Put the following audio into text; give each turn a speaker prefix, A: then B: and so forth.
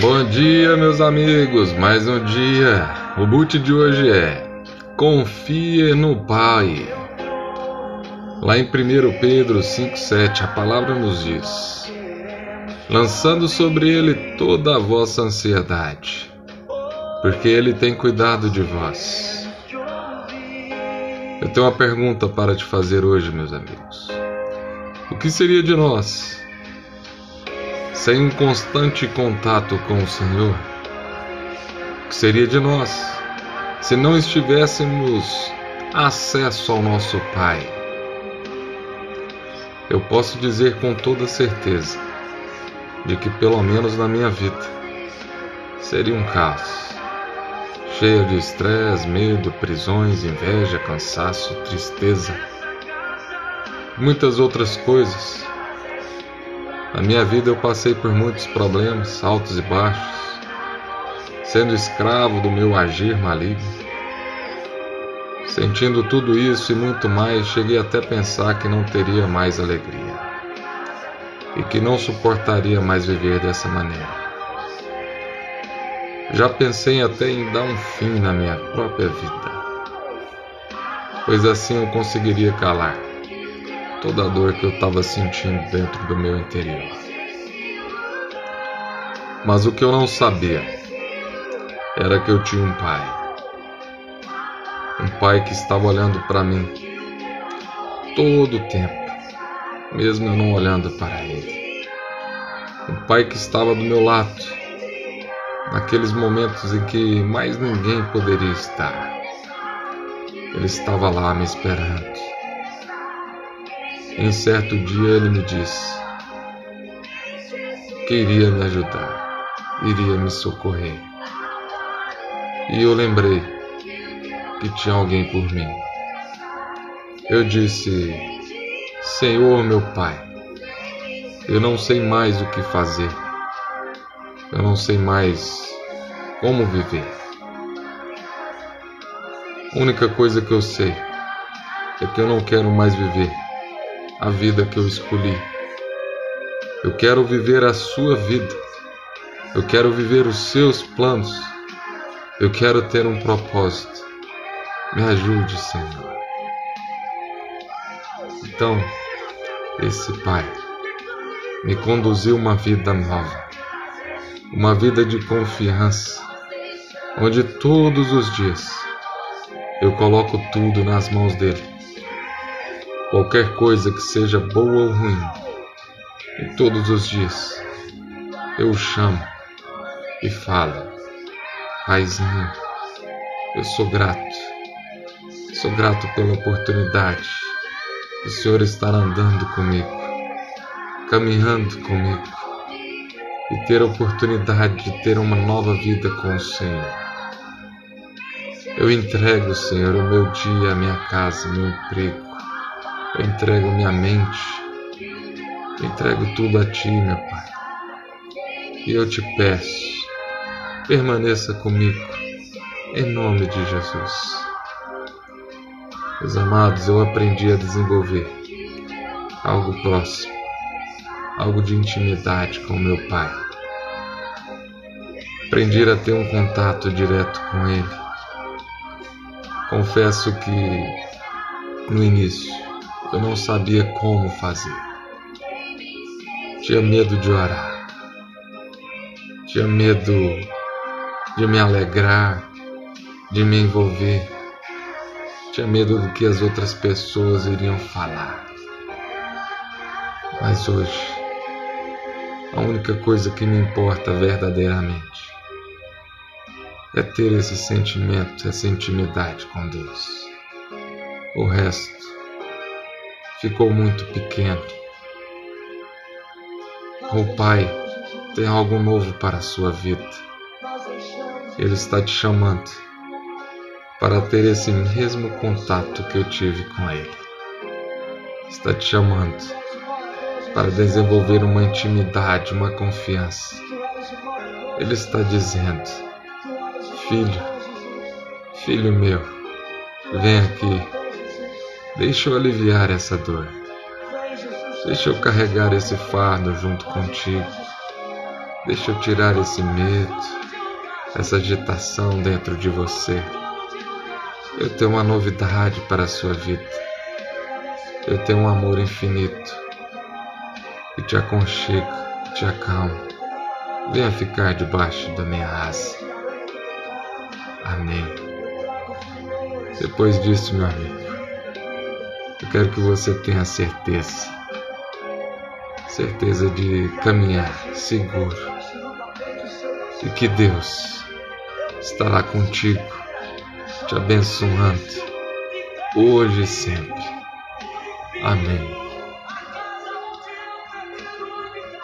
A: Bom dia, meus amigos. Mais um dia. O boot de hoje é Confie no Pai. Lá em 1 Pedro 5,7, a palavra nos diz: Lançando sobre ele toda a vossa ansiedade, porque ele tem cuidado de vós. Eu tenho uma pergunta para te fazer hoje, meus amigos. O que seria de nós sem um constante contato com o Senhor? O que seria de nós se não estivéssemos acesso ao nosso Pai? Eu posso dizer com toda certeza de que, pelo menos na minha vida, seria um caos cheia de estresse, medo, prisões, inveja, cansaço, tristeza, muitas outras coisas na minha vida eu passei por muitos problemas, altos e baixos, sendo escravo do meu agir maligno. Sentindo tudo isso e muito mais, cheguei até a pensar que não teria mais alegria e que não suportaria mais viver dessa maneira. Já pensei até em dar um fim na minha própria vida, pois assim eu conseguiria calar toda a dor que eu estava sentindo dentro do meu interior. Mas o que eu não sabia era que eu tinha um pai. Um pai que estava olhando para mim todo o tempo, mesmo eu não olhando para ele. Um pai que estava do meu lado, naqueles momentos em que mais ninguém poderia estar. Ele estava lá me esperando em certo dia ele me disse que iria me ajudar, iria me socorrer. E eu lembrei que tinha alguém por mim. Eu disse: Senhor, meu Pai, eu não sei mais o que fazer, eu não sei mais como viver. A única coisa que eu sei é que eu não quero mais viver a vida que eu escolhi. Eu quero viver a sua vida. Eu quero viver os seus planos. Eu quero ter um propósito. Me ajude, Senhor. Então, esse Pai me conduziu uma vida nova, uma vida de confiança, onde todos os dias eu coloco tudo nas mãos dele qualquer coisa que seja boa ou ruim, e todos os dias eu o chamo e falo: Paizinho, eu sou grato, sou grato pela oportunidade do Senhor estar andando comigo, caminhando comigo e ter a oportunidade de ter uma nova vida com o Senhor. Eu entrego, Senhor, o meu dia, a minha casa, meu emprego, eu entrego minha mente, eu entrego tudo a Ti, meu Pai. E eu te peço, permaneça comigo, em nome de Jesus. Meus amados, eu aprendi a desenvolver algo próximo, algo de intimidade com meu Pai. Aprendi a ter um contato direto com Ele. Confesso que no início eu não sabia como fazer. Tinha medo de orar. Tinha medo de me alegrar, de me envolver. Tinha medo do que as outras pessoas iriam falar. Mas hoje, a única coisa que me importa verdadeiramente é ter esse sentimento, essa intimidade com Deus. O resto ficou muito pequeno. O Pai tem algo novo para a sua vida. Ele está te chamando para ter esse mesmo contato que eu tive com Ele. Está te chamando para desenvolver uma intimidade, uma confiança. Ele está dizendo: Filho, filho meu, vem aqui Deixa eu aliviar essa dor. Deixa eu carregar esse fardo junto contigo. Deixa eu tirar esse medo, essa agitação dentro de você. Eu tenho uma novidade para a sua vida. Eu tenho um amor infinito que te aconchega, te acalma. Venha ficar debaixo da minha asa. Amém. Depois disso, meu amigo, eu quero que você tenha certeza, certeza de caminhar seguro e que Deus estará contigo, te abençoando, hoje e sempre. Amém.